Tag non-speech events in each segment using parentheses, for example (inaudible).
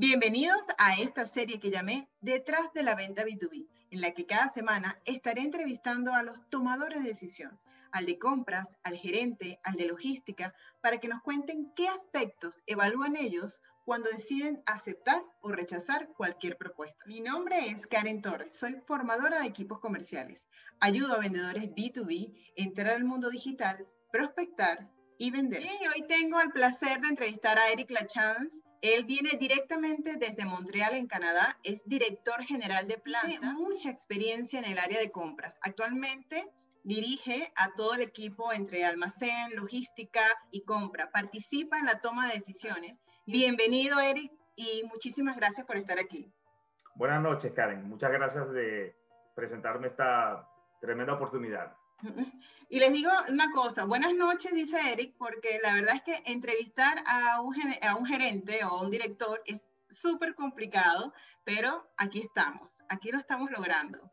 Bienvenidos a esta serie que llamé Detrás de la venta B2B, en la que cada semana estaré entrevistando a los tomadores de decisión, al de compras, al gerente, al de logística, para que nos cuenten qué aspectos evalúan ellos cuando deciden aceptar o rechazar cualquier propuesta. Mi nombre es Karen Torres, soy formadora de equipos comerciales. Ayudo a vendedores B2B a entrar al mundo digital, prospectar y vender. Y hoy tengo el placer de entrevistar a Eric Lachance, él viene directamente desde Montreal, en Canadá, es director general de planta, tiene mucha experiencia en el área de compras. Actualmente dirige a todo el equipo entre almacén, logística y compra. Participa en la toma de decisiones. Bienvenido, Eric, y muchísimas gracias por estar aquí. Buenas noches, Karen. Muchas gracias de presentarme esta tremenda oportunidad. Y les digo una cosa, buenas noches, dice Eric, porque la verdad es que entrevistar a un, a un gerente o un director es súper complicado, pero aquí estamos, aquí lo estamos logrando.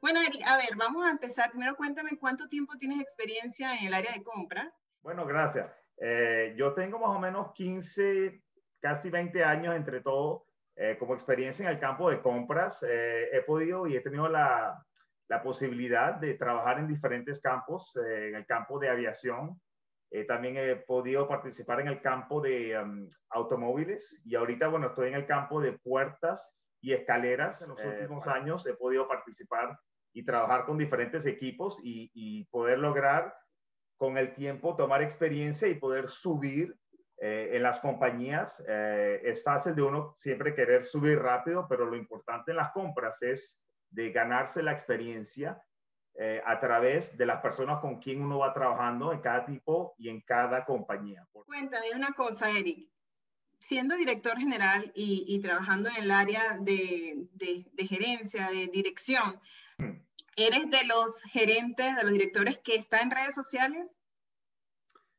Bueno, Eric, a ver, vamos a empezar. Primero cuéntame cuánto tiempo tienes experiencia en el área de compras. Bueno, gracias. Eh, yo tengo más o menos 15, casi 20 años entre todo eh, como experiencia en el campo de compras. Eh, he podido y he tenido la, la posibilidad de trabajar en diferentes campos, eh, en el campo de aviación. Eh, también he podido participar en el campo de um, automóviles y ahorita, bueno, estoy en el campo de puertas y escaleras. En los eh, últimos años he podido participar y trabajar con diferentes equipos y, y poder lograr con el tiempo tomar experiencia y poder subir en las compañías. es fácil de uno siempre querer subir rápido, pero lo importante en las compras es de ganarse la experiencia eh, a través de las personas con quien uno va trabajando en cada tipo y en cada compañía. Cuéntame una cosa, Eric. Siendo director general y, trabajando en el área de, de, gerencia, de dirección, hmm. ¿eres de los gerentes, de los directores que está en redes sociales?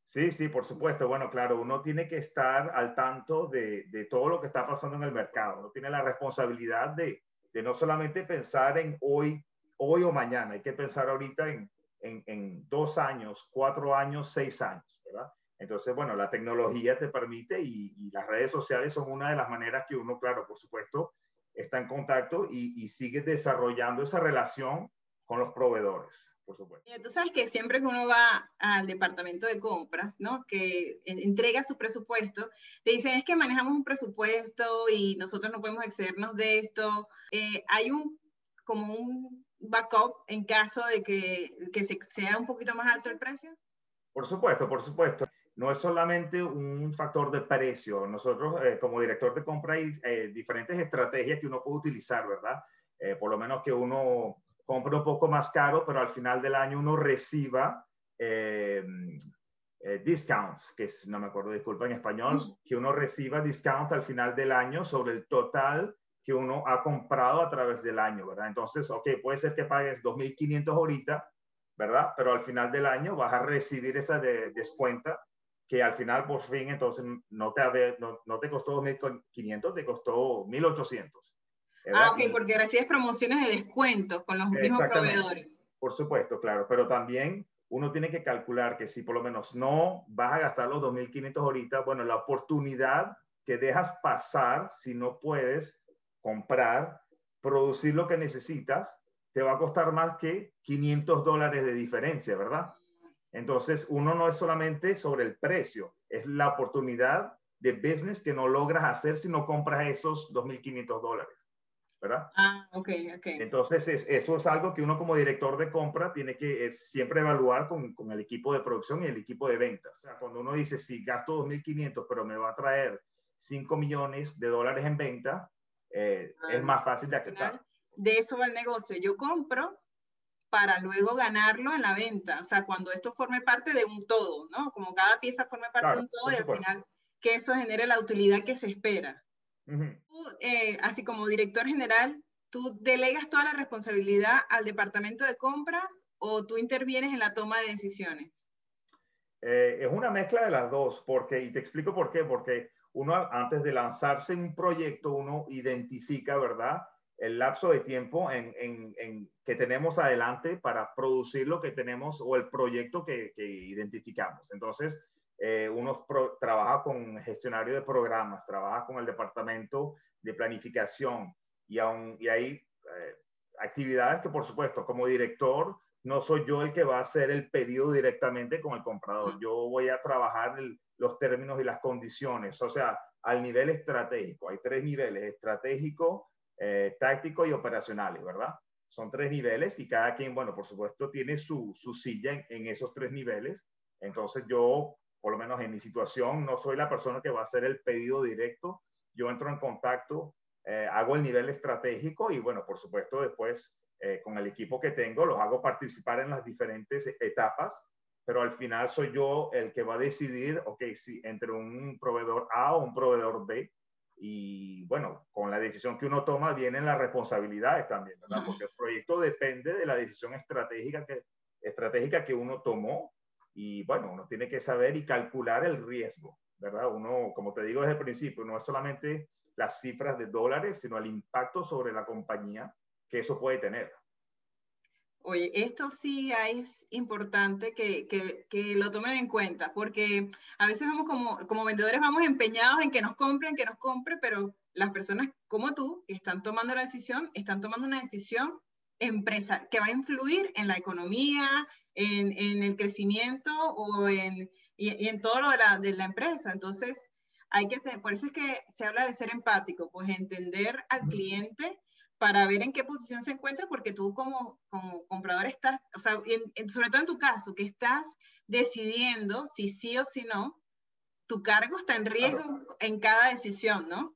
Sí, sí, por supuesto. Bueno, claro, uno tiene que estar al tanto de, de todo lo que está pasando en el mercado. Uno tiene la responsabilidad de, de no solamente pensar en hoy, hoy o mañana, hay que pensar ahorita en, en, dos años, cuatro años, seis años, ¿verdad? Entonces, bueno, la tecnología te permite y, las redes sociales son una de las maneras que uno, claro, por supuesto, está en contacto y, y sigue desarrollando esa relación con los proveedores por supuesto. Tú sabes que siempre que uno va al departamento de compras, ¿no? Que entrega su presupuesto, te dicen es que manejamos un presupuesto y nosotros no podemos excedernos de esto. Eh, hay un, como un backup en caso de que, que sea un poquito más alto el precio. Por supuesto, por supuesto. No es solamente un factor de precio. Nosotros, eh, como director de compra, hay eh, diferentes estrategias que uno puede utilizar, ¿verdad? por lo menos que uno compra un poco más caro, pero al final del año uno reciba eh, eh, discounts, que no me acuerdo, disculpa en español, que uno reciba discounts al final del año sobre el total que uno ha comprado a través del año, ¿verdad? Entonces, ok, puede ser que pagues 2.500 ahorita, ¿verdad? Pero al final del año vas a recibir esa de, descuenta que al final, por fin, entonces no te, no, no te costó 2.500, te costó 1.800. Ah, ok, porque recibes promociones de descuentos con los mismos proveedores. Por supuesto, claro, pero también uno tiene que calcular que si por lo menos no vas a gastar los 2.500 ahorita, bueno, la oportunidad que dejas pasar si no puedes comprar, producir lo que necesitas, te va a costar más que 500 dólares de diferencia, ¿verdad? Entonces, uno no es solamente sobre el precio, es la oportunidad de business que no logras hacer si no compras esos 2.500 dólares. ¿Verdad? Ah, ok, ok. Entonces, eso es algo que uno como director de compra tiene que siempre evaluar con, con, el equipo de producción y el equipo de ventas. O sea, cuando uno dice, si gasto 2.500, pero me va a traer 5 millones de dólares en venta, eh, es ah, más fácil de aceptar. De eso va el negocio. Yo compro para luego ganarlo en la venta. O sea, cuando esto forme parte de un todo, ¿no? Como cada pieza forme parte de un todo y al final que eso genere la utilidad que se espera. Eh, así como director general, ¿tú delegas toda la responsabilidad al departamento de compras o tú intervienes en la toma de decisiones? Eh, es una mezcla de las dos, porque, y te explico por qué, porque uno antes de lanzarse en un proyecto, uno identifica, ¿verdad? El lapso de tiempo en, en, que tenemos adelante para producir lo que tenemos o el proyecto que, que identificamos. Entonces, eh, uno trabaja con gestionario de programas, trabaja con el departamento de planificación y, aún, y hay eh, actividades que, por supuesto, como director, no soy yo el que va a hacer el pedido directamente con el comprador. Yo voy a trabajar los términos y las condiciones, o sea, al nivel estratégico. Hay tres niveles, estratégico, eh, táctico y operacionales, ¿verdad? Son tres niveles y cada quien, bueno, por supuesto, tiene su, silla en, en, esos tres niveles. Entonces yo, por lo menos en mi situación, no soy la persona que va a hacer el pedido directo. Yo entro en contacto, eh, hago el nivel estratégico y, bueno, por supuesto, después eh, con el equipo que tengo, los hago participar en las diferentes etapas, pero al final soy yo el que va a decidir, ok, si entre un proveedor A o un proveedor B. Y bueno, con la decisión que uno toma vienen las responsabilidades también, ¿verdad? Porque el proyecto depende de la decisión estratégica que, estratégica que uno tomó y bueno, uno tiene que saber y calcular el riesgo, ¿verdad? Uno, como te digo desde el principio, no es solamente las cifras de dólares, sino el impacto sobre la compañía que eso puede tener. Oye, esto sí es importante que, que, que, lo tomen en cuenta, porque a veces vamos como, como vendedores, vamos empeñados en que nos compren, que nos compren, pero las personas como tú que están tomando la decisión, están tomando una decisión empresa que va a influir en la economía, en, en el crecimiento o en, y, en todo lo de la, de la empresa. Entonces, hay que tener, por eso es que se habla de ser empático, pues entender al cliente para ver en qué posición se encuentra, porque tú como, como comprador estás, o sea, sobre todo en tu caso, que estás decidiendo si sí o si no, tu cargo está en riesgo en cada decisión, ¿no?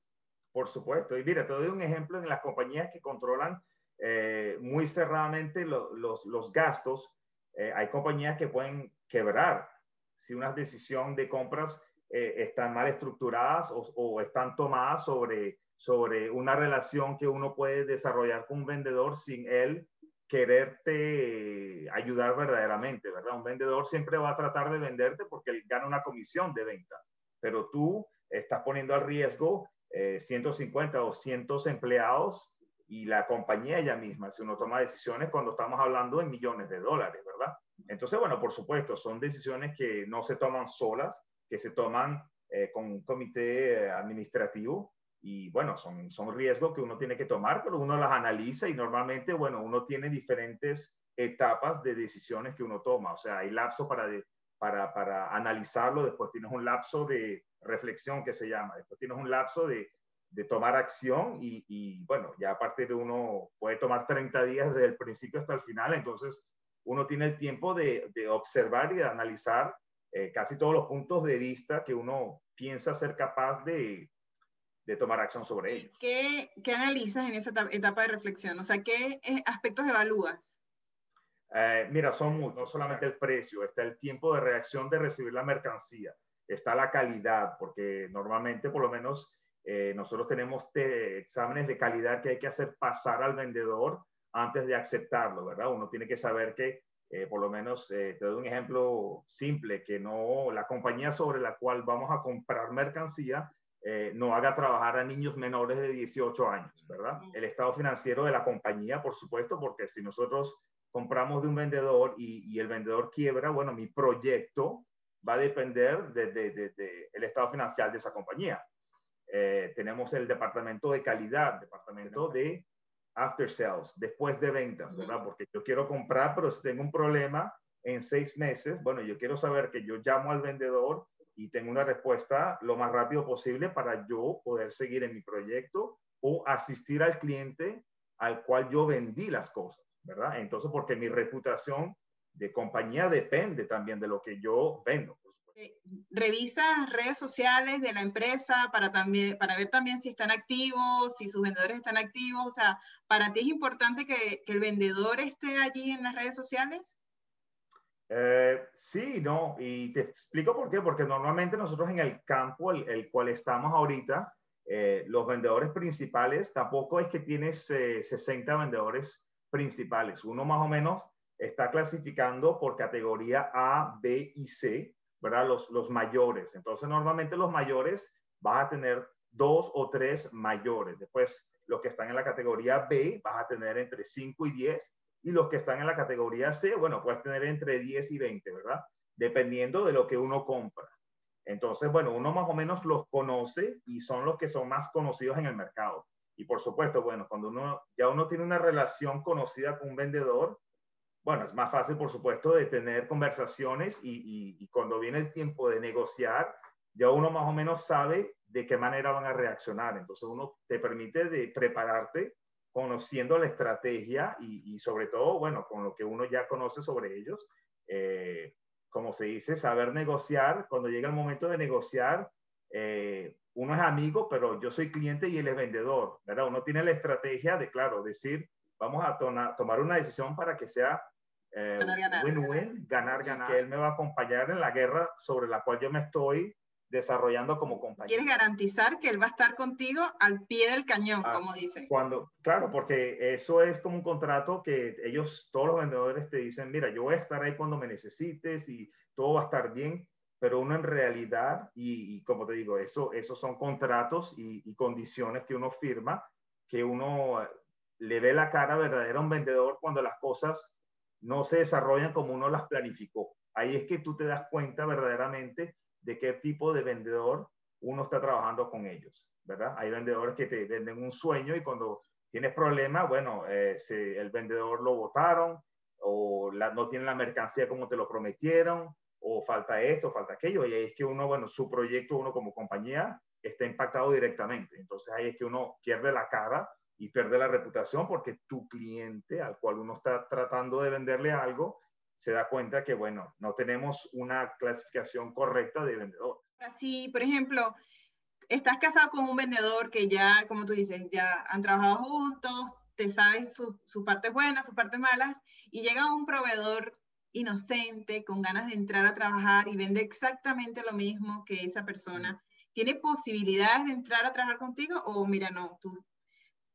Por supuesto. Y mira, te doy un ejemplo en las compañías que controlan eh, muy cerradamente los, los, gastos. Eh, hay compañías que pueden quebrar si una decisión de compras eh, están mal estructuradas o, o están tomadas sobre sobre una relación que uno puede desarrollar con un vendedor sin él quererte ayudar verdaderamente, ¿verdad? Un vendedor siempre va a tratar de venderte porque él gana una comisión de venta, pero tú estás poniendo al riesgo 150 o 100 empleados y la compañía ella misma, si uno toma decisiones cuando estamos hablando en millones de dólares. Entonces, bueno, por supuesto, son decisiones que no se toman solas, que se toman eh, con un comité administrativo y bueno, son, son riesgos que uno tiene que tomar, pero uno las analiza y normalmente, bueno, uno tiene diferentes etapas de decisiones que uno toma. O sea, hay lapso para, para, para analizarlo, después tienes un lapso de reflexión que se llama, después tienes un lapso de, de tomar acción y, y, bueno, ya a partir de uno puede tomar 30 días desde el principio hasta el final, entonces uno tiene el tiempo de, de observar y de analizar eh, casi todos los puntos de vista que uno piensa ser capaz de, de tomar acción sobre ellos. ¿Qué, ¿Qué, analizas en esa etapa de reflexión? O sea, ¿qué eh, aspectos evalúas? Eh, mira, son muchos, no solamente el precio, está el tiempo de reacción de recibir la mercancía, está la calidad, porque normalmente por lo menos eh, nosotros tenemos exámenes de calidad que hay que hacer pasar al vendedor antes de aceptarlo, ¿verdad? Uno tiene que saber que, por lo menos, te doy un ejemplo simple, que no, la compañía sobre la cual vamos a comprar mercancía eh, no haga trabajar a niños menores de 18 años, ¿verdad? El estado financiero de la compañía, por supuesto, porque si nosotros compramos de un vendedor y, el vendedor quiebra, bueno, mi proyecto va a depender del de, estado financiero de esa compañía. Eh, tenemos el departamento de calidad, departamento de after sales, después de ventas, ¿verdad? Porque yo quiero comprar, pero si tengo un problema en seis meses, bueno, yo quiero saber que yo llamo al vendedor y tengo una respuesta lo más rápido posible para yo poder seguir en mi proyecto o asistir al cliente al cual yo vendí las cosas, ¿verdad? Entonces, porque mi reputación de compañía depende también de lo que yo vendo. Revisa redes sociales de la empresa para, también, para ver también si están activos, si sus vendedores están activos. O sea, ¿para ti es importante que, el vendedor esté allí en las redes sociales? Eh, sí, no, y te explico por qué, porque normalmente nosotros en el campo, el, cual estamos ahorita, eh, los vendedores principales, tampoco es que tienes 60 eh, vendedores principales, uno más o menos está clasificando por categoría A, B y C, ¿verdad? Los, los mayores. Entonces, normalmente los mayores vas a tener dos o tres mayores. Después, los que están en la categoría B, vas a tener entre 5 y 10 y los que están en la categoría C, bueno, puedes tener entre 10 y 20, ¿verdad? Dependiendo de lo que uno compra. Entonces, bueno, uno más o menos los conoce y son los que son más conocidos en el mercado. Y por supuesto, bueno, cuando uno ya uno tiene una relación conocida con un vendedor, bueno, es más fácil, por supuesto, de tener conversaciones y, y, cuando viene el tiempo de negociar, ya uno más o menos sabe de qué manera van a reaccionar. Entonces, uno te permite de prepararte conociendo la estrategia y, y sobre todo, bueno, con lo que uno ya conoce sobre ellos. Eh, como se dice, saber negociar. Cuando llega el momento de negociar, eh, uno es amigo, pero yo soy cliente y él es vendedor, ¿verdad? Uno tiene la estrategia de, claro, decir, vamos a tomar una decisión para que sea eh, win-win, ganar, ganar, que él me va a acompañar en la guerra sobre la cual yo me estoy desarrollando como compañero. Quieres garantizar que él va a estar contigo al pie del cañón, ah, como dicen. Cuando, claro, porque eso es como un contrato que ellos, todos los vendedores te dicen, mira, yo voy a estar ahí cuando me necesites y todo va a estar bien, pero uno en realidad, y, como te digo, eso, esos son contratos y, condiciones que uno firma, que uno le dé la cara verdadera a un vendedor cuando las cosas no se desarrollan como uno las planificó. Ahí es que tú te das cuenta verdaderamente de qué tipo de vendedor uno está trabajando con ellos, ¿verdad? Hay vendedores que te venden un sueño y cuando tienes problemas, bueno, eh, el vendedor lo votaron o no tiene la mercancía como te lo prometieron o falta esto, falta aquello, y ahí es que uno, bueno, su proyecto, uno como compañía, está impactado directamente. Entonces ahí es que uno pierde la cara y pierde la reputación porque tu cliente al cual uno está tratando de venderle algo, se da cuenta que, bueno, no tenemos una clasificación correcta de vendedor. Así, por ejemplo, estás casado con un vendedor que ya, como tú dices, ya han trabajado juntos, te sabes sus su partes buenas, sus partes malas, y llega un proveedor inocente, con ganas de entrar a trabajar y vende exactamente lo mismo que esa persona, ¿tiene posibilidades de entrar a trabajar contigo o mira, no, tú,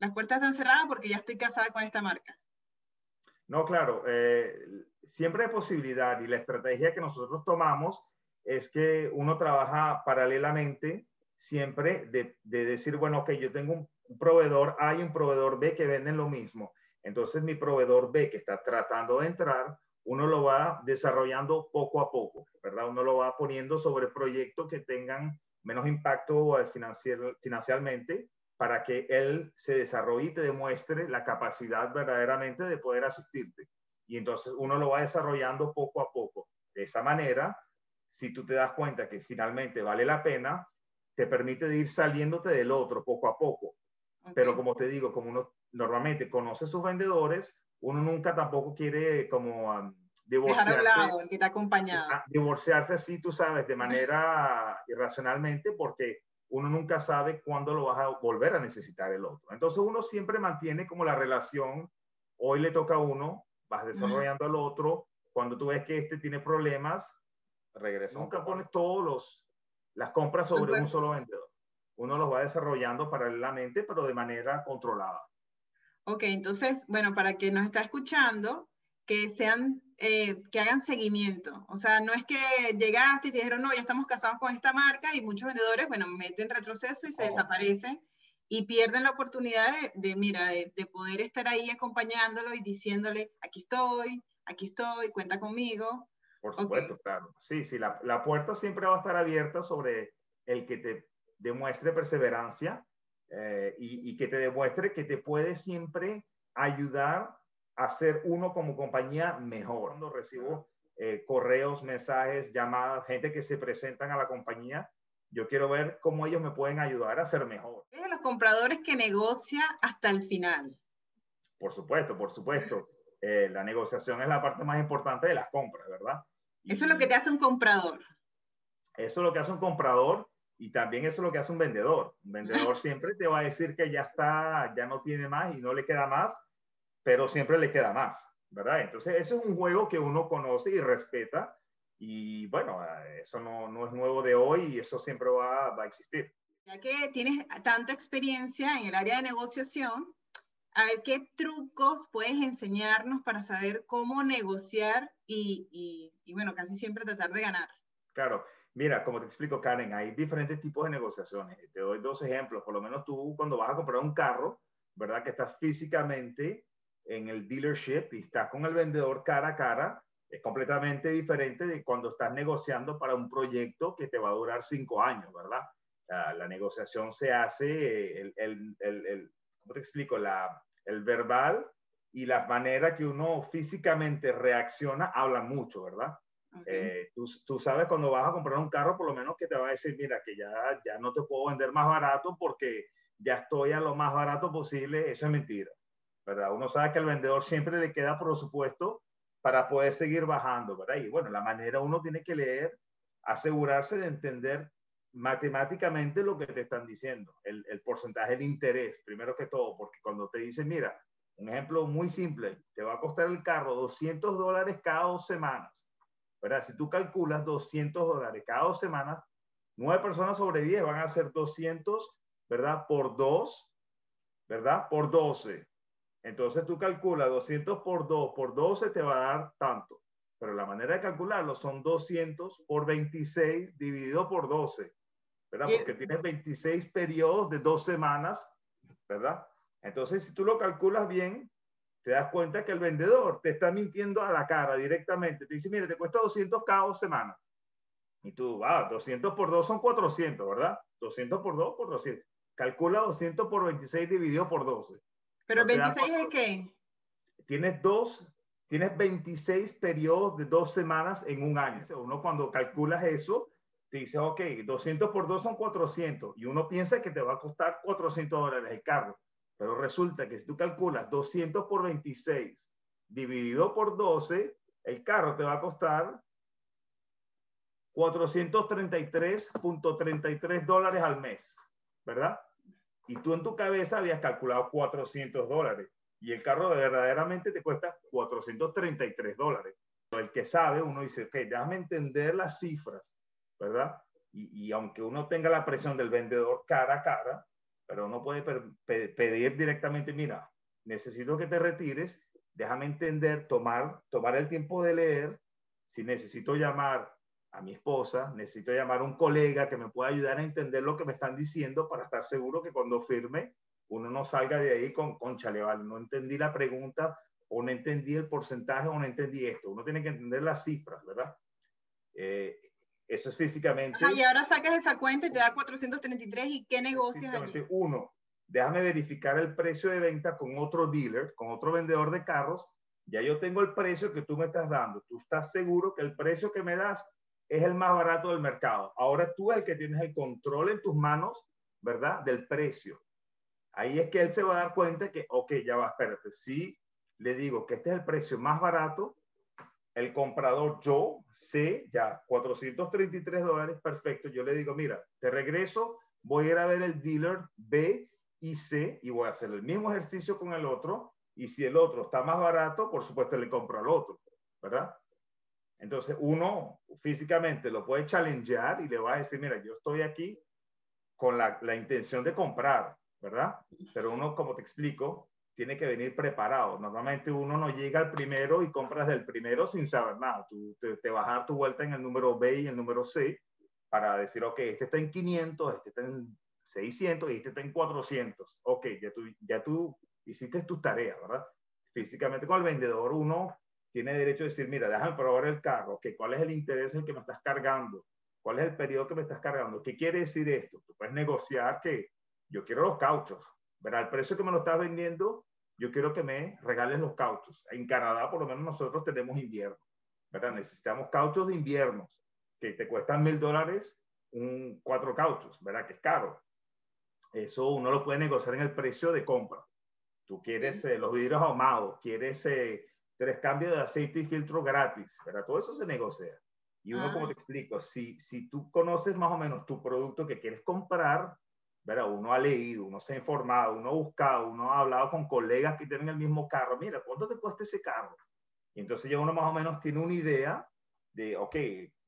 las puertas están cerradas porque ya estoy casada con esta marca? No, claro, eh, siempre hay posibilidad y la estrategia que nosotros tomamos es que uno trabaja paralelamente siempre de, de decir, bueno, ok, yo tengo un, proveedor A y un proveedor B que venden lo mismo. Entonces mi proveedor B que está tratando de entrar, uno lo va desarrollando poco a poco, ¿verdad? Uno lo va poniendo sobre proyectos que tengan menos impacto financiero, financieramente para que él se desarrolle y te demuestre la capacidad verdaderamente de poder asistirte. Y entonces uno lo va desarrollando poco a poco. De esa manera, si tú te das cuenta que finalmente vale la pena, te permite ir saliéndote del otro poco a poco. Pero como te digo, como uno normalmente conoce a sus vendedores, uno nunca tampoco quiere como divorciarse. Que te acompañado. Divorciarse así, tú sabes, de manera irracionalmente, porque uno nunca sabe cuándo lo vas a volver a necesitar el otro. Entonces uno siempre mantiene como la relación, hoy le toca a uno, vas desarrollando al otro, cuando tú ves que este tiene problemas, regresa. Nunca pones todos los las compras sobre un solo vendedor. Uno los va desarrollando paralelamente, pero de manera controlada. Ok, entonces, bueno, para que nos está escuchando, que sean, eh, que hagan seguimiento. O sea, no es que llegaste y te dijeron, no, ya estamos casados con esta marca y muchos vendedores, bueno, meten retroceso y se oh. desaparecen y pierden la oportunidad de, mira, de, poder estar ahí acompañándolo y diciéndole, aquí estoy, aquí estoy, cuenta conmigo. Por supuesto, claro. Sí, sí, la, la puerta siempre va a estar abierta sobre el que te demuestre perseverancia eh, y, que te demuestre que te puede siempre ayudar a ser uno como compañía mejor. Cuando recibo eh, correos, mensajes, llamadas, gente que se presentan a la compañía, yo quiero ver cómo ellos me pueden ayudar a ser mejor. Es de los compradores que negocia hasta el final. Por supuesto, por supuesto. Eh, la negociación es la parte más importante de las compras, ¿verdad? Eso es lo que te hace un comprador. Eso es lo que hace un comprador y también eso es lo que hace un vendedor. Un vendedor siempre te va a decir que ya está, ya no tiene más y no le queda más, pero siempre le queda más, ¿verdad? Entonces, eso es un juego que uno conoce y respeta. Y bueno, eso no, no es nuevo de hoy y eso siempre va, va, a existir. Ya que tienes tanta experiencia en el área de negociación, a ver qué trucos puedes enseñarnos para saber cómo negociar y, y, y bueno, casi siempre tratar de ganar. Claro, Mira, como te explico, Karen, hay diferentes tipos de negociaciones. Te doy dos ejemplos. Por lo menos tú cuando vas a comprar un carro, ¿verdad? Que estás físicamente en el dealership y estás con el vendedor cara a cara, Es completamente diferente de cuando estás negociando para un proyecto que te va a durar cinco años, ¿verdad? La, negociación se hace, el, el, el, ¿cómo te explico? La, el verbal y la manera que uno físicamente reacciona hablan mucho, ¿verdad? Eh, tú, tú, sabes cuando vas a comprar un carro, por lo menos que te va a decir, mira, que ya, ya no te puedo vender más barato porque ya estoy a lo más barato posible. Eso es mentira, ¿verdad? Uno sabe que al vendedor siempre le queda por supuesto para poder seguir bajando, ¿verdad? Y bueno, la manera uno tiene que leer, asegurarse de entender matemáticamente lo que te están diciendo, el, el porcentaje de interés, primero que todo, porque cuando te dicen, mira, un ejemplo muy simple, te va a costar el carro 200 dólares cada dos semanas ¿verdad? Si tú calculas 200 dólares cada dos semanas, nueve personas sobre 10 van a ser 200, ¿verdad? Por 2, ¿verdad? Por 12. Entonces tú calculas 200 por 2 por 12 te va a dar tanto. Pero la manera de calcularlo son 200 por 26 dividido por 12, ¿verdad? Porque tienes 26 periodos de dos semanas, ¿verdad? Entonces, si tú lo calculas bien, te das cuenta que el vendedor te está mintiendo a la cara directamente. Te dice, mire, te cuesta 200 cada dos semanas. Y tú, ah, 200 por 2 son 400, ¿verdad? 200 por 2 por 200. Calcula 200 por 26 dividido por 12. ¿Pero 26 es qué? Tienes dos, tienes 26 periodos de dos semanas en un año. Uno cuando calculas eso, te dice, ok, 200 por 2 son 400. Y uno piensa que te va a costar 400 dólares el carro. Pero resulta que si tú calculas 200 por 26 dividido por 12, el carro te va a costar 433.33 dólares al mes, ¿verdad? Y tú en tu cabeza habías calculado 400 dólares y el carro verdaderamente te cuesta 433 dólares. El que sabe, uno dice, ok, déjame entender las cifras, ¿verdad? Y, aunque uno tenga la presión del vendedor cara a cara, pero uno puede pedir directamente, mira, necesito que te retires, déjame entender, tomar, tomar el tiempo de leer, si necesito llamar a mi esposa, necesito llamar a un colega que me pueda ayudar a entender lo que me están diciendo para estar seguro que cuando firme uno no salga de ahí con, con chaleval, no entendí la pregunta o no entendí el porcentaje o no entendí esto. Uno tiene que entender las cifras, ¿verdad? Eh, eso es físicamente. y ahora sacas esa cuenta y te da 433 y qué negocias allí? Uno, déjame verificar el precio de venta con otro dealer, con otro vendedor de carros. Ya yo tengo el precio que tú me estás dando. Tú estás seguro que el precio que me das es el más barato del mercado. Ahora tú es el que tienes el control en tus manos, ¿verdad? Del precio. Ahí es que él se va a dar cuenta que, ok, ya va, espérate, si le digo que este es el precio más barato, el comprador, yo sé ya 433 dólares, perfecto. Yo le digo, mira, te regreso, voy a ir a ver el dealer B y C y voy a hacer el mismo ejercicio con el otro. Y si el otro está más barato, por supuesto le compro al otro, ¿verdad? Entonces uno físicamente lo puede challengear y le va a decir, mira, yo estoy aquí con la, la intención de comprar, ¿verdad? Pero uno, como te explico, tiene que venir preparado. Normalmente uno no llega al primero y compras del primero sin saber nada. Tú te, vas a dar tu vuelta en el número B y el número C para decir, ok, este está en 500, este está en 600 y este está en 400. Ok, ya tú, ya tú hiciste tus tareas, ¿verdad? Físicamente con el vendedor uno tiene derecho a decir, mira, déjame probar el carro, que ¿cuál es el interés en que me estás cargando? ¿Cuál es el periodo que me estás cargando? ¿Qué quiere decir esto? Tú puedes negociar que yo quiero los cauchos, ¿verdad? El precio que me lo estás vendiendo, yo quiero que me regales los cauchos. En Canadá, por lo menos nosotros tenemos invierno, ¿verdad? Necesitamos cauchos de invierno, que te cuestan mil dólares un, cuatro cauchos, ¿verdad? Que es caro. Eso uno lo puede negociar en el precio de compra. Tú quieres eh, los vidrios ahumados, quieres eh, tres cambios de aceite y filtro gratis, ¿verdad? Todo eso se negocia. Y uno, como ah. te explico, si, si tú conoces más o menos tu producto que quieres comprar, uno ha leído, uno se ha informado, uno ha buscado, uno ha hablado con colegas que tienen el mismo carro. Mira, ¿cuánto te cuesta ese carro? Y entonces ya uno más o menos tiene una idea de, ok,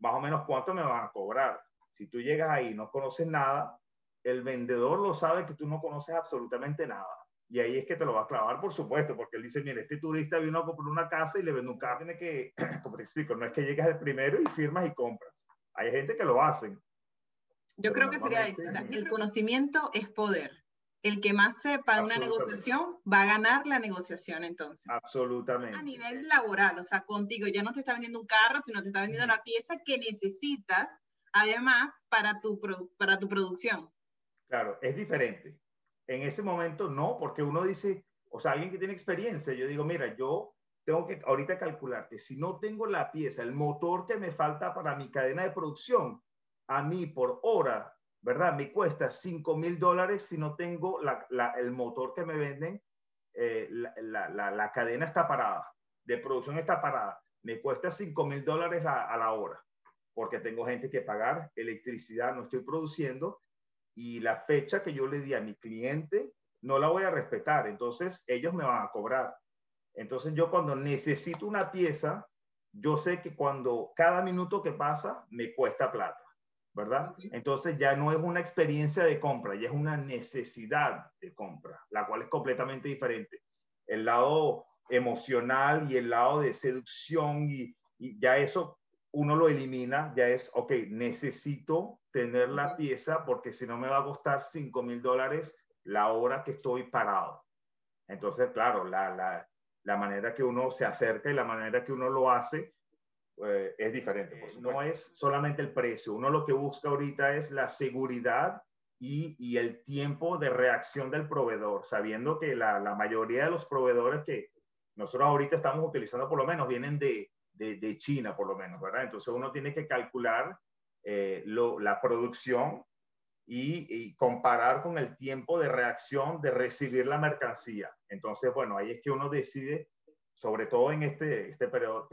más o menos cuánto me van a cobrar. Si tú llegas ahí y no conoces nada, el vendedor lo sabe que tú no conoces absolutamente nada. Y ahí es que te lo va a clavar, por supuesto, porque él dice, mira, este turista vino a comprar una casa y le vende un carro. Tiene que, (clears throat) como te explico, no es que llegas el primero y firmas y compras. Hay gente que lo hacen, yo creo que sería eso. el conocimiento es poder. el que más sepa una negociación va a ganar la negociación entonces. Absolutamente. A nivel laboral, o sea, contigo ya no te está vendiendo un carro, sino te está vendiendo la pieza que necesitas, además, para tu, para tu producción. Claro, es diferente. En ese momento no, porque uno dice, o sea, alguien que tiene experiencia, yo digo, mira, yo tengo que ahorita calcular que si no tengo la pieza, el motor que me falta para mi cadena de producción, a mí por hora ¿verdad? Me cuesta 5 mil dólares si no tengo el motor que me venden, eh, la, cadena está parada, de producción está parada. Me cuesta 5 mil dólares a, la hora, porque tengo gente que pagar, electricidad no estoy produciendo y la fecha que yo le di a mi cliente no la voy a respetar, entonces ellos me van a cobrar. Entonces yo cuando necesito una pieza, yo sé que cuando cada minuto que pasa me cuesta plata. ¿verdad? Entonces ya no es una experiencia de compra, ya es una necesidad de compra, la cual es completamente diferente. El lado emocional y el lado de seducción y, ya eso uno lo elimina, ya es, ok, necesito tener la pieza porque si no me va a costar 5 mil dólares la hora que estoy parado. Entonces, claro, la, la, la manera que uno se acerca y la manera que uno lo hace eh, es diferente. Pues, no es solamente el precio, uno lo que busca ahorita es la seguridad y, y el tiempo de reacción del proveedor, sabiendo que la, la, mayoría de los proveedores que nosotros ahorita estamos utilizando por lo menos vienen de, de, China, por lo menos, ¿verdad? Entonces uno tiene que calcular eh, la producción y, comparar con el tiempo de reacción de recibir la mercancía. Entonces, bueno, ahí es que uno decide sobre todo en este, este periodo,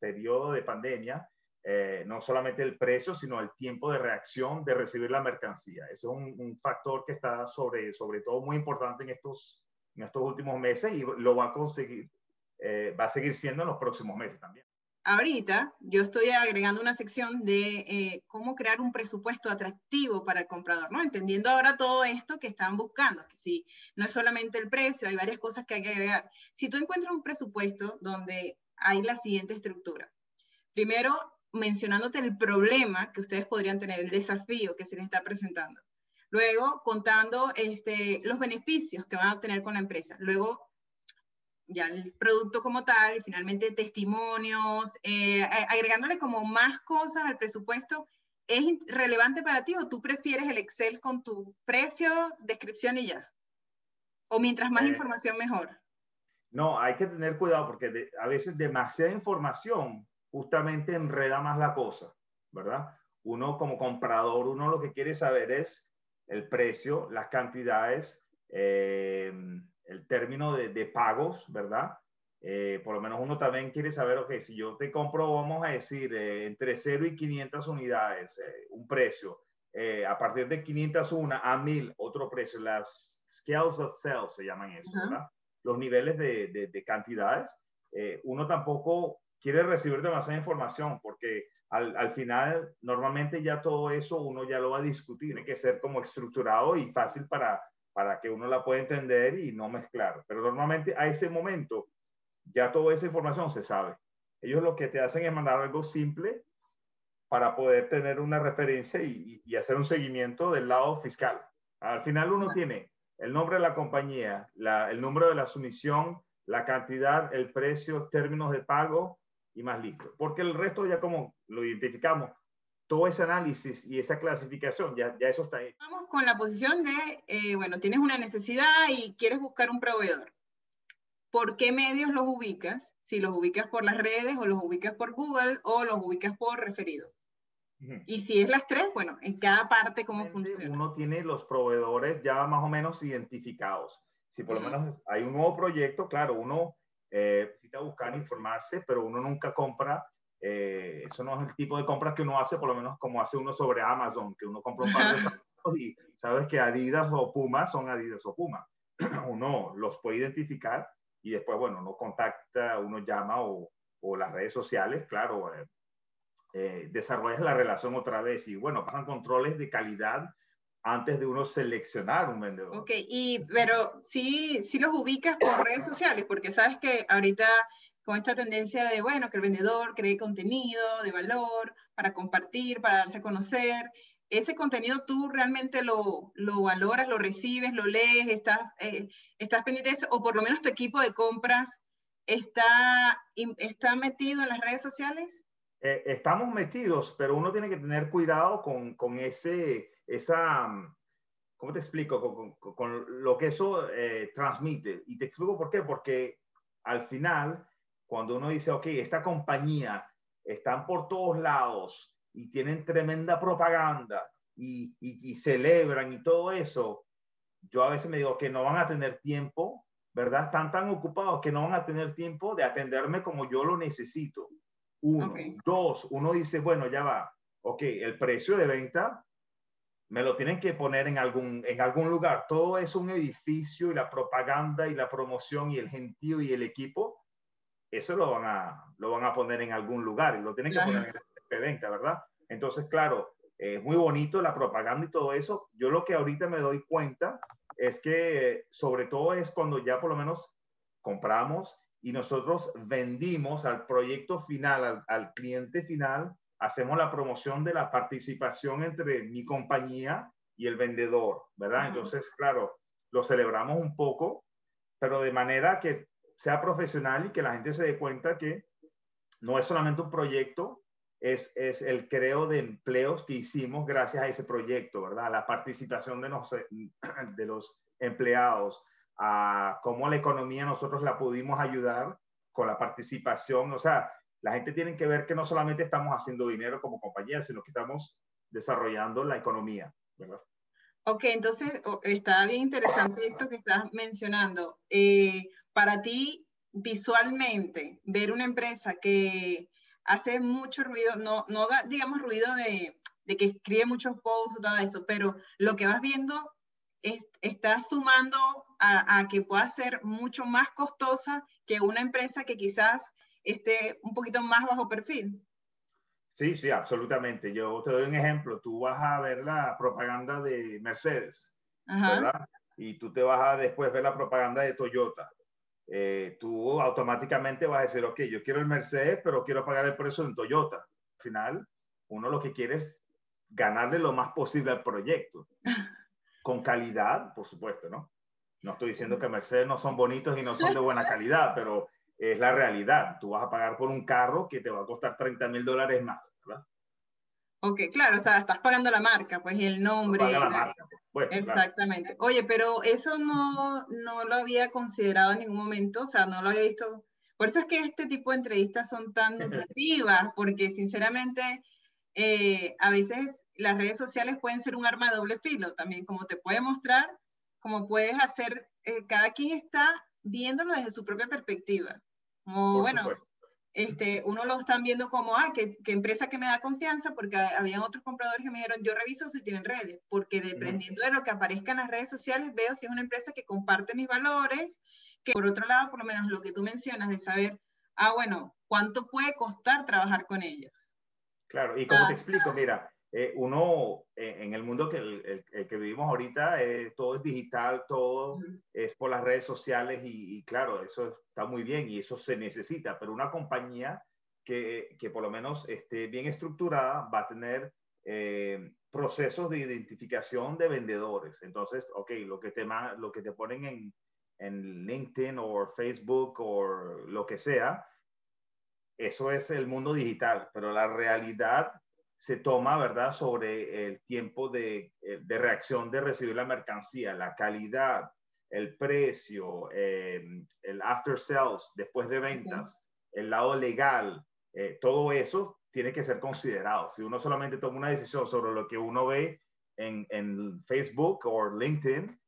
periodo, de pandemia, eh, no solamente el precio, sino el tiempo de reacción de recibir la mercancía. Ese es un, factor que está sobre, sobre todo muy importante en estos, en estos últimos meses y lo va a conseguir, eh, va a seguir siendo en los próximos meses también ahorita yo estoy agregando una sección de eh, cómo crear un presupuesto atractivo para el comprador, ¿no? Entendiendo ahora todo esto que están buscando, que si no es solamente el precio, hay varias cosas que hay que agregar. Si tú encuentras un presupuesto donde hay la siguiente estructura. Primero, mencionándote el problema que ustedes podrían tener, el desafío que se les está presentando. Luego, contando este, los beneficios que van a tener con la empresa. Luego, ya el producto como tal, y finalmente testimonios, eh, agregándole como más cosas al presupuesto, ¿es relevante para ti o tú prefieres el Excel con tu precio, descripción y ya? ¿O mientras más eh, información mejor? No, hay que tener cuidado porque a veces demasiada información justamente enreda más la cosa, ¿verdad? Uno como comprador, uno lo que quiere saber es el precio, las cantidades, eh, el término de, de pagos, ¿verdad? Eh, por lo menos uno también quiere saber, ok, si yo te compro, vamos a decir, eh, entre 0 y 500 unidades, eh, un precio, a partir de 501 a 1000, otro precio, las scales of sales se llaman eso, ¿verdad? Los niveles de, de, de cantidades, uno tampoco quiere recibir demasiada información porque al, al, final, normalmente ya todo eso uno ya lo va a discutir, tiene que ser como estructurado y fácil para, para que uno la pueda entender y no mezclar. Pero normalmente a ese momento ya toda esa información se sabe. Ellos lo que te hacen es mandar algo simple para poder tener una referencia y, hacer un seguimiento del lado fiscal. Al final uno tiene el nombre de la compañía, el número de la sumisión, la cantidad, el precio, términos de pago y más listo. Porque el resto ya como lo identificamos, todo ese análisis y esa clasificación, ya, ya eso está ahí. Vamos con la posición de, eh, bueno, tienes una necesidad y quieres buscar un proveedor. ¿Por qué medios los ubicas? Si los ubicas por las redes o los ubicas por Google o los ubicas por referidos. Y si es las tres, bueno, en cada parte cómo funciona. Uno tiene los proveedores ya más o menos identificados. Si por lo menos hay un nuevo proyecto, claro, uno eh, necesita buscar informarse, pero uno nunca compra eh, eso no es el tipo de compras que uno hace, por lo menos como hace uno sobre Amazon, que uno compra un par de zapatos y sabes que Adidas o Puma son Adidas o Puma. (clears throat) uno los puede identificar y después, bueno, uno contacta, uno llama o, o las redes sociales, claro, eh, eh desarrollas la relación otra vez y bueno, pasan controles de calidad antes de uno seleccionar un vendedor. Ok, y, pero sí, sí los ubicas por redes sociales, porque sabes que ahorita con esta tendencia de, bueno, que el vendedor cree contenido de valor para compartir, para darse a conocer. ese contenido tú realmente lo, lo valoras, lo recibes, lo lees, estás, eh, estás pendiente de eso, o por lo menos tu equipo de compras está, está metido en las redes sociales? Eh, estamos metidos, pero uno tiene que tener cuidado con, con ese, esa, ¿cómo te explico? Con, con, lo que eso eh, transmite. Y te explico por qué, porque al final, cuando uno dice, ok, esta compañía están por todos lados, y tienen tremenda propaganda y, y, celebran y todo eso, yo a veces me digo que no van a tener tiempo, ¿verdad? Están tan ocupados que no van a tener tiempo de atenderme como yo lo necesito. Uno. Dos, uno dice, bueno, ya va, ok, el precio de venta me lo tienen que poner en algún, en algún lugar. Todo es un edificio y la propaganda y la promoción y el gentío y el equipo, eso lo van a, lo van a poner en algún lugar y lo tienen que poner en de venta, ¿verdad? Entonces, claro, es muy bonito la propaganda y todo eso. Yo lo que ahorita me doy cuenta es que sobre todo es cuando ya por lo menos compramos y nosotros vendimos al proyecto final, al, cliente final, hacemos la promoción de la participación entre mi compañía y el vendedor, ¿verdad? Entonces, claro, lo celebramos un poco, pero de manera que sea profesional y que la gente se dé cuenta que no es solamente un proyecto, es, es, el creo de empleos que hicimos gracias a ese proyecto, ¿verdad? La participación de, los, (clears throat) de los empleados, a cómo la economía nosotros la pudimos ayudar con la participación. O sea, la gente tiene que ver que no solamente estamos haciendo dinero como compañía, sino que estamos desarrollando la economía, ¿verdad? Ok, entonces está bien interesante esto que estás mencionando. Eh, para ti, visualmente, ver una empresa que hace mucho ruido, no, no da, digamos, ruido de, de que escribe muchos posts o todo eso, pero lo que vas viendo es, está sumando a, a, que pueda ser mucho más costosa que una empresa que quizás esté un poquito más bajo perfil. Sí, sí, absolutamente. Yo te doy un ejemplo. Tú vas a ver la propaganda de Mercedes, ¿verdad? Y tú te vas a después ver la propaganda de Toyota. Eh, tú automáticamente vas a decir, ok, yo quiero el Mercedes, pero quiero pagar el precio de Toyota. Al final, uno lo que quiere es ganarle lo más posible al proyecto. (laughs) Con calidad, por supuesto, ¿no? No estoy diciendo que Mercedes no son bonitos y no son de buena calidad, pero es la realidad. Tú vas a pagar por un carro que te va a costar 30 mil dólares más, ¿verdad? Ok, claro, estás, estás pagando la marca, pues, y el nombre. La marca, pues, Exactamente. Oye, pero eso no, no lo había considerado en ningún momento, o sea, no lo había visto. Por eso es que este tipo de entrevistas son tan (laughs) nutritivas, porque sinceramente eh, a veces las redes sociales pueden ser un arma de doble filo también, como te puede mostrar, como puedes hacer, eh, cada quien está viéndolo desde su propia perspectiva. Como, bueno, este, uno lo están viendo como, ah, ¿qué, empresa que me da confianza, porque había otros compradores que me dijeron, yo reviso si tienen redes, porque dependiendo de lo que aparezca en las redes sociales, veo si es una empresa que comparte mis valores, que por otro lado, por lo menos lo que tú mencionas de saber, ah, bueno, ¿cuánto puede costar trabajar con ellos? Claro, y como te explico, mira, eh, uno eh, en el mundo que, el, que vivimos ahorita, eh, todo es digital, todo es por las redes sociales y, claro, eso está muy bien y eso se necesita, pero una compañía que, que por lo menos esté bien estructurada va a tener procesos de identificación de vendedores. Entonces, ok, lo que te, lo que te ponen en, en LinkedIn o Facebook o lo que sea, eso es el mundo digital, pero la realidad se toma, ¿verdad?, sobre el tiempo de, eh, de reacción de recibir la mercancía, la calidad, el precio, eh, el after sales, después de ventas, el lado legal, eh, todo eso tiene que ser considerado. Si uno solamente toma una decisión sobre lo que uno ve en, en Facebook o LinkedIn,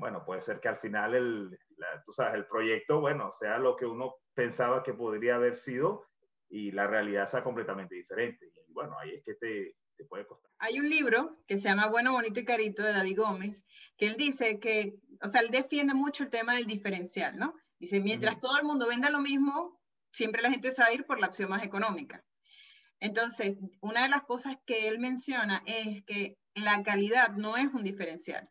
bueno, puede ser que al final el, tú sabes, el proyecto, bueno, sea lo que uno pensaba que podría haber sido y la realidad sea completamente diferente bueno, ahí es que te, te puede costar. Hay un libro que se llama Bueno, Bonito y Carito de David Gómez, que él dice que, o sea, él defiende mucho el tema del diferencial, ¿no? Dice, mientras todo el mundo venda lo mismo, siempre la gente se va a ir por la opción más económica. Entonces, una de las cosas que él menciona es que la calidad no es un diferencial.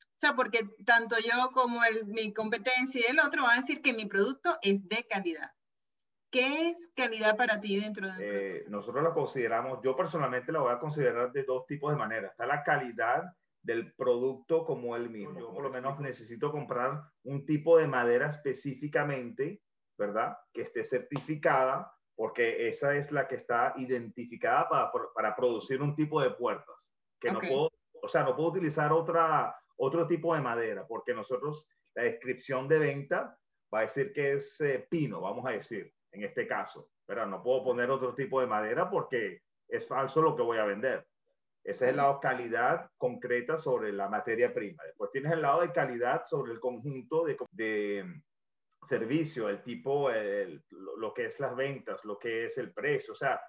O sea, porque tanto yo como el, mi competencia y el otro van a decir que mi producto es de calidad. ¿Qué es calidad para ti dentro de eh, Nosotros la consideramos, yo personalmente la voy a considerar de dos tipos de maneras. Está la calidad del producto como el mismo. Yo por lo menos necesito comprar un tipo de madera específicamente, ¿verdad? Que esté certificada, porque esa es la que está identificada para, para producir un tipo de puertas. Que no puedo, o sea, no puedo utilizar otra, otro tipo de madera, porque nosotros, la descripción de venta va a decir que es eh, pino, vamos a decir en este caso. Pero no puedo poner otro tipo de madera porque es falso lo que voy a vender. Ese es el lado calidad concreta sobre la materia prima. Después tienes el lado de calidad sobre el conjunto de, de servicio, el tipo, lo que es las ventas, lo que es el precio. O sea,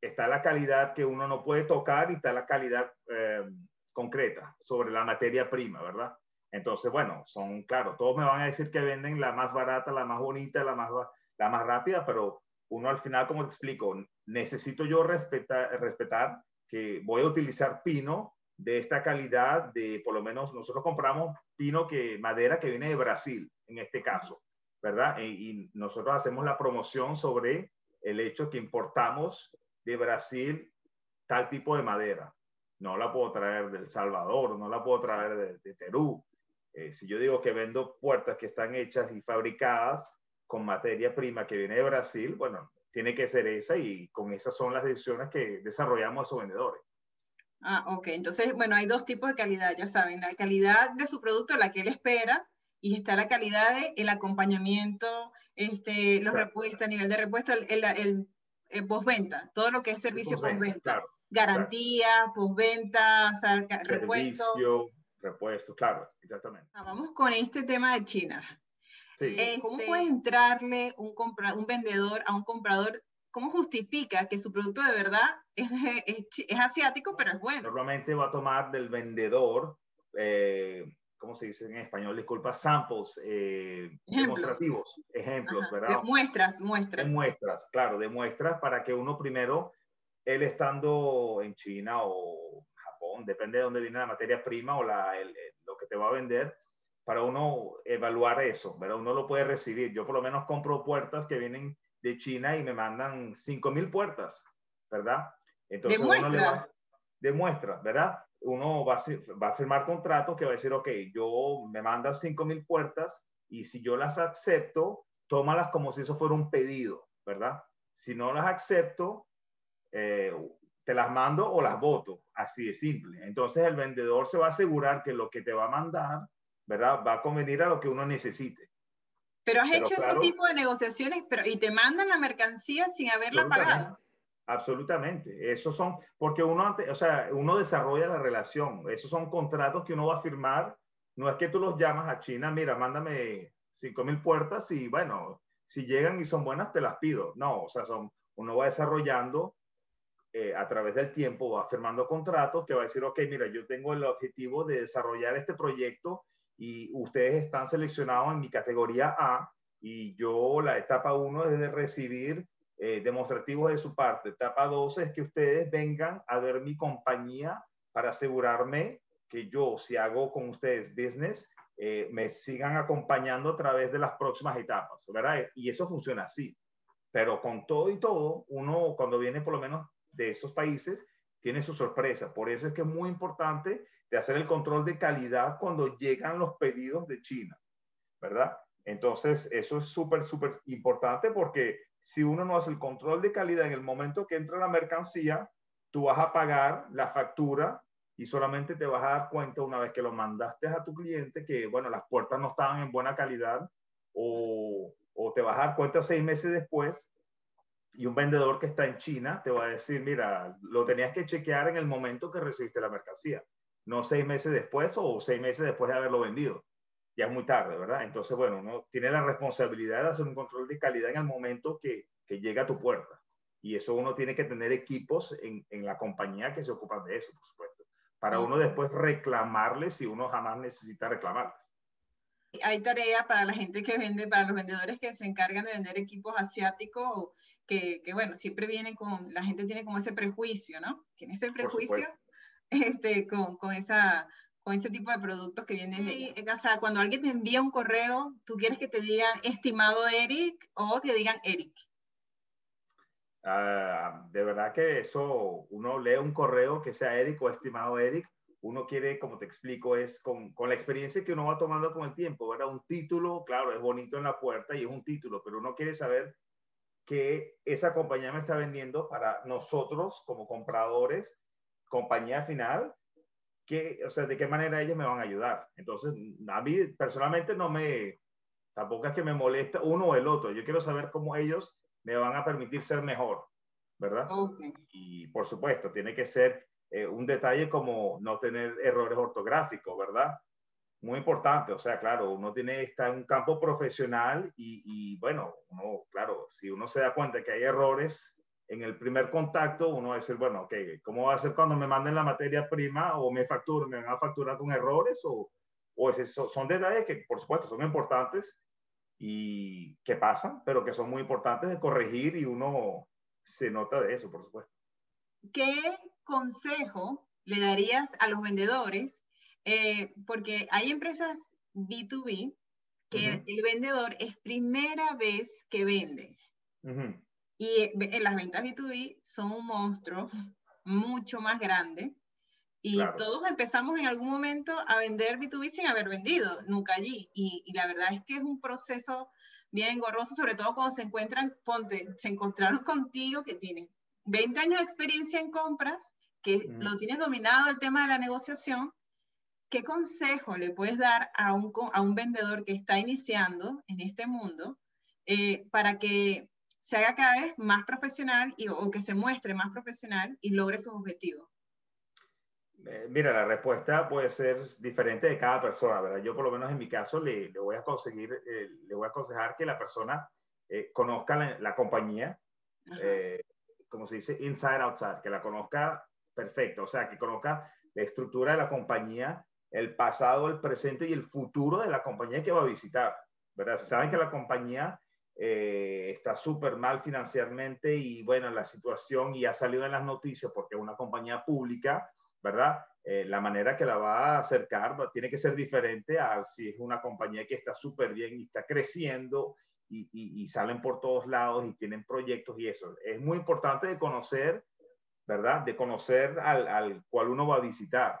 está la calidad que uno no puede tocar y está la calidad eh, concreta sobre la materia prima, ¿verdad? Entonces, bueno, son, claro, todos me van a decir que venden la más barata, la más bonita, la más, la más rápida, pero uno al final, como explico, necesito yo respetar, respetar que voy a utilizar pino de esta calidad, de por lo menos nosotros compramos pino que madera que viene de Brasil, en este caso, ¿verdad? Y, nosotros hacemos la promoción sobre el hecho que importamos de Brasil tal tipo de madera. No la puedo traer del Salvador, no la puedo traer de, Perú. Eh, si yo digo que vendo puertas que están hechas y fabricadas con materia prima que viene de Brasil, bueno, tiene que ser esa y con esas son las decisiones que desarrollamos a esos vendedores. Ah, ok. Entonces, bueno, hay dos tipos de calidad, ya saben, la calidad de su producto, la que él espera, y está la calidad del el acompañamiento, este, los repuestos, a nivel de repuesto, el, el, el, postventa, todo lo que es servicio postventa. Garantía, postventa, o sea, repuesto. Servicio, repuesto, claro, exactamente. Ah, vamos con este tema de China. Eh, ¿Cómo este puede entrarle un, un vendedor a un comprador? ¿Cómo justifica que su producto de verdad es, es, asiático, pero es bueno? Normalmente va a tomar del vendedor, eh, ¿cómo se dice en español? Disculpa, samples eh, demostrativos, ejemplos, ¿verdad? De muestras, muestras. De muestras, claro, de muestras para que uno primero, él estando en China o Japón, depende de dónde viene la materia prima o la, lo que te va a vender, para uno evaluar eso, ¿verdad? Uno lo puede recibir. Yo por lo menos compro puertas que vienen de China y me mandan 5.000 puertas, ¿verdad? Entonces, demuestra. demuestra, ¿verdad? Uno va a, va a firmar contrato que va a decir, ok, yo me mandas 5.000 puertas y si yo las acepto, tómalas como si eso fuera un pedido, ¿verdad? Si no las acepto, eh, te las mando o las voto, así de simple. Entonces el vendedor se va a asegurar que lo que te va a mandar ¿verdad? Va a convenir a lo que uno necesite. Pero has hecho ese tipo de negociaciones pero, y te mandan la mercancía sin haberla pagado. Absolutamente. Esos son, porque uno, o sea, uno desarrolla la relación. Esos son contratos que uno va a firmar. No es que tú los llamas a China, mira, mándame 5 mil puertas y bueno, si llegan y son buenas, te las pido. No, o sea, son, uno va desarrollando eh, a través del tiempo, va firmando contratos que va a decir, ok, mira, yo tengo el objetivo de desarrollar este proyecto y ustedes están seleccionados en mi categoría A y yo la etapa 1 es de recibir eh, demostrativos de su parte. Etapa 2 es que ustedes vengan a ver mi compañía para asegurarme que yo, si hago con ustedes business, eh, me sigan acompañando a través de las próximas etapas, ¿verdad? Y eso funciona así. Pero con todo y todo, uno cuando viene por lo menos de esos países, tiene su sorpresa. Por eso es que es muy importante de hacer el control de calidad cuando llegan los pedidos de China, ¿verdad? Entonces, eso es súper, súper importante porque si uno no hace el control de calidad en el momento que entra la mercancía, tú vas a pagar la factura y solamente te vas a dar cuenta una vez que lo mandaste a tu cliente que, bueno, las puertas no estaban en buena calidad o, o te vas a dar cuenta seis meses después y un vendedor que está en China te va a decir, mira, lo tenías que chequear en el momento que recibiste la mercancía no seis meses después o seis meses después de haberlo vendido. Ya es muy tarde, ¿verdad? Entonces, bueno, uno tiene la responsabilidad de hacer un control de calidad en el momento que, que llega a tu puerta. Y eso uno tiene que tener equipos en, en la compañía que se ocupan de eso, por supuesto, para uno después reclamarles si uno jamás necesita reclamarles. Hay tarea para la gente que vende, para los vendedores que se encargan de vender equipos asiáticos, que, que bueno, siempre vienen con, la gente tiene como ese prejuicio, ¿no? Tiene ese prejuicio este, con, con, esa, con ese tipo de productos que vienen de ahí. O sea, cuando alguien te envía un correo, tú quieres que te digan estimado Eric o te digan Eric. Ah, de verdad que eso, uno lee un correo que sea Eric o estimado Eric, uno quiere, como te explico, es con, con, la experiencia que uno va tomando con el tiempo, ¿verdad? Un título, claro, es bonito en la puerta y es un título, pero uno quiere saber que esa compañía me está vendiendo para nosotros como compradores, compañía final, que, o sea, de qué manera ellos me van a ayudar. Entonces, a mí personalmente no me, tampoco es que me molesta uno o el otro, yo quiero saber cómo ellos me van a permitir ser mejor, ¿verdad? Y por supuesto, tiene que ser eh, un detalle como no tener errores ortográficos, ¿verdad? Muy importante, o sea, claro, uno tiene, está en un campo profesional y, y bueno, uno, claro, si uno se da cuenta que hay errores en el primer contacto, uno va a decir, bueno, ok, ¿cómo va a ser cuando me manden la materia prima o me facturen, me van a facturar con errores o, o eso, son detalles que, por supuesto, son importantes y que pasan, pero que son muy importantes de corregir y uno se nota de eso, por supuesto. ¿Qué consejo le darías a los vendedores? Eh, porque hay empresas B2B que el vendedor es primera vez que vende. Y en las ventas B2B son un monstruo mucho más grande. Y todos empezamos en algún momento a vender B2B sin haber vendido, nunca allí. Y, y, la verdad es que es un proceso bien engorroso, sobre todo cuando se encuentran, ponte, se encontraron contigo que tienen 20 años de experiencia en compras, que lo tienes dominado el tema de la negociación. ¿Qué consejo le puedes dar a un, a un vendedor que está iniciando en este mundo eh, para que se haga cada vez más profesional y, o que se muestre más profesional y logre sus objetivos? Eh, mira, la respuesta puede ser diferente de cada persona, ¿verdad? Yo por lo menos en mi caso le, le voy a conseguir, eh, le voy a aconsejar que la persona eh, conozca la, compañía, como se dice, inside, outside, que la conozca perfecto, o sea, que conozca la estructura de la compañía, el pasado, el presente y el futuro de la compañía que va a visitar, ¿verdad? Si saben que la compañía está súper mal financieramente y bueno, la situación y ha salido en las noticias porque es una compañía pública, ¿verdad? Eh, la manera que la va a acercar tiene que ser diferente a si es una compañía que está súper bien y está creciendo y, y, salen por todos lados y tienen proyectos y eso. Es muy importante de conocer, ¿verdad? De conocer al, al cual uno va a visitar.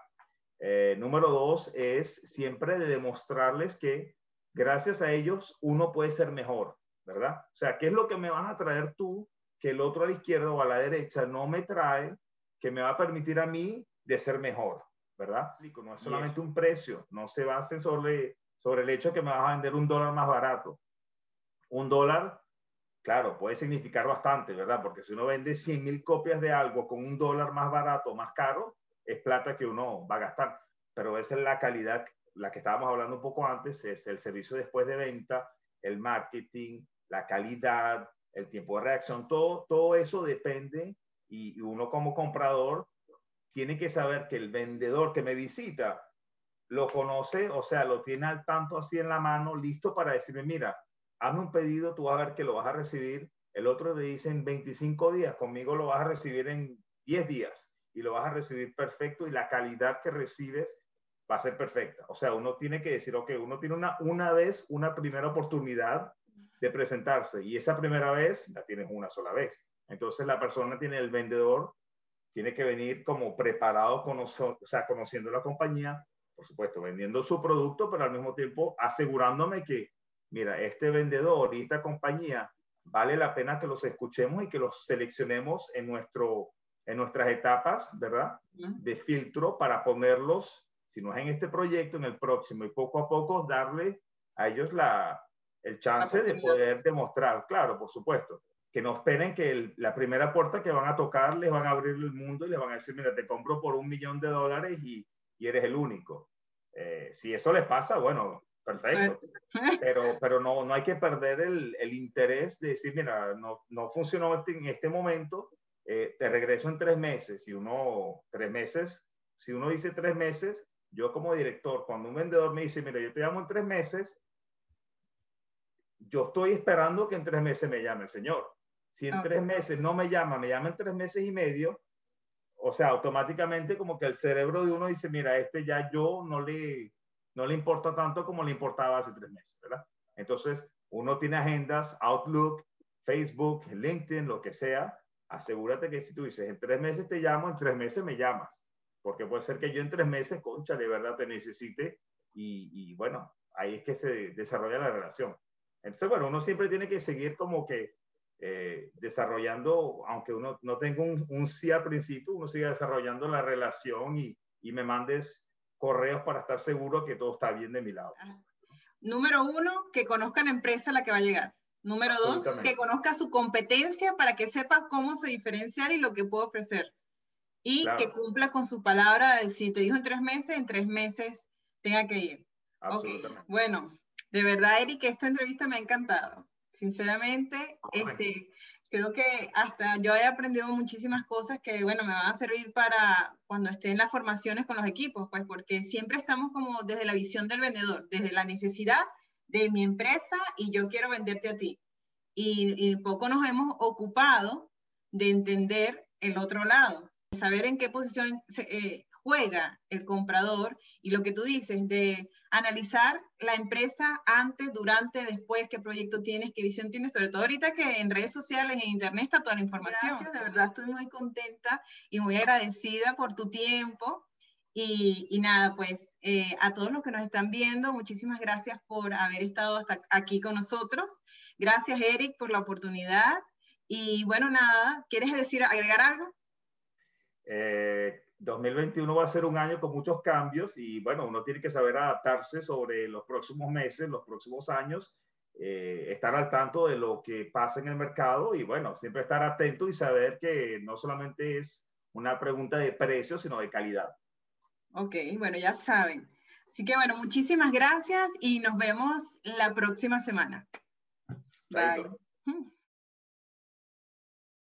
Eh, número dos es siempre de demostrarles que gracias a ellos uno puede ser mejor, ¿verdad? O sea, ¿qué es lo que me vas a traer tú que el otro a la izquierda o a la derecha no me trae, que me va a permitir a mí de ser mejor, ¿verdad? No es solamente un precio, no se base sobre, sobre el hecho de que me vas a vender un dólar más barato. Un dólar, claro, puede significar bastante, ¿verdad? Porque si uno vende 100 mil copias de algo con un dólar más barato, más caro, es plata que uno va a gastar. Pero esa es la calidad, la que estábamos hablando un poco antes, es el servicio después de venta, el marketing, la calidad, el tiempo de reacción, todo, todo eso depende y uno como comprador tiene que saber que el vendedor que me visita lo conoce, o sea, lo tiene al tanto así en la mano, listo para decirme, mira, hazme un pedido, tú vas a ver que lo vas a recibir. El otro le dice en 25 días, conmigo lo vas a recibir en 10 días y lo vas a recibir perfecto y la calidad que recibes va a ser perfecta. O sea, uno tiene que decir, ok, uno tiene una, una vez, una primera oportunidad de presentarse y esa primera vez la tienes una sola vez. Entonces la persona tiene, el vendedor tiene que venir como preparado, o sea, conociendo la compañía, por supuesto, vendiendo su producto, pero al mismo tiempo asegurándome que, mira, este vendedor y esta compañía vale la pena que los escuchemos y que los seleccionemos en, nuestro, en nuestras etapas, ¿verdad? De filtro para ponerlos, si no es en este proyecto, en el próximo, y poco a poco darle a ellos la, el chance de poder demostrar, claro, por supuesto que no esperen que la primera puerta que van a tocar les van a abrir el mundo y les van a decir, mira, te compro por un millón de dólares y, y eres el único. Eh, si eso les pasa, bueno, perfecto. (laughs) Pero, pero no, no hay que perder el, el interés de decir, mira, no, no funcionó este, en este momento, eh, te regreso en tres meses. Y uno, tres meses, si uno dice tres meses, yo como director, cuando un vendedor me dice, mira, yo te llamo en tres meses, yo estoy esperando que en tres meses me llame el señor. Si en tres meses no me llama, me llama en tres meses y medio, o sea, automáticamente como que el cerebro de uno dice, mira, este ya yo no le, no le importa tanto como le importaba hace tres meses, ¿verdad? Entonces, uno tiene agendas, Outlook, Facebook, LinkedIn, lo que sea, asegúrate que si tú dices, en tres meses te llamo, en tres meses me llamas, porque puede ser que yo en tres meses, concha, de verdad te necesite y, y bueno, ahí es que se desarrolla la relación. Entonces, bueno, uno siempre tiene que seguir como que eh, desarrollando, aunque uno no tenga un, un, sí al principio, uno sigue desarrollando la relación y, y, me mandes correos para estar seguro que todo está bien de mi lado. Ah, número uno, que conozca la empresa a la que va a llegar. Número dos, que conozca su competencia para que sepa cómo se diferenciar y lo que puede ofrecer. Y que cumpla con su palabra de si te dijo en tres meses, en tres meses tenga que ir. Absolutamente. Bueno, de verdad, Eric, esta entrevista me ha encantado. Sinceramente, este, creo que hasta yo he aprendido muchísimas cosas que, bueno, me van a servir para cuando esté en las formaciones con los equipos, pues porque siempre estamos como desde la visión del vendedor, desde la necesidad de mi empresa y yo quiero venderte a ti. Y, y poco nos hemos ocupado de entender el otro lado, saber en qué posición se, eh, juega el comprador y lo que tú dices de analizar la empresa antes, durante, después, qué proyecto tienes, qué visión tienes, sobre todo ahorita que en redes sociales, en internet está toda la información. Gracias, de verdad estoy muy contenta y muy agradecida por tu tiempo. Y, y nada, pues eh, a todos los que nos están viendo, muchísimas gracias por haber estado hasta aquí con nosotros. Gracias, Eric, por la oportunidad. Y bueno, nada, ¿quieres decir, agregar algo? Eh, 2021 va a ser un año con muchos cambios y bueno, uno tiene que saber adaptarse sobre los próximos meses, los próximos años, eh, estar al tanto de lo que pasa en el mercado y bueno, siempre estar atento y saber que no solamente es una pregunta de precio, sino de calidad. Ok, bueno, ya saben. Así que bueno, muchísimas gracias y nos vemos la próxima semana. Bye.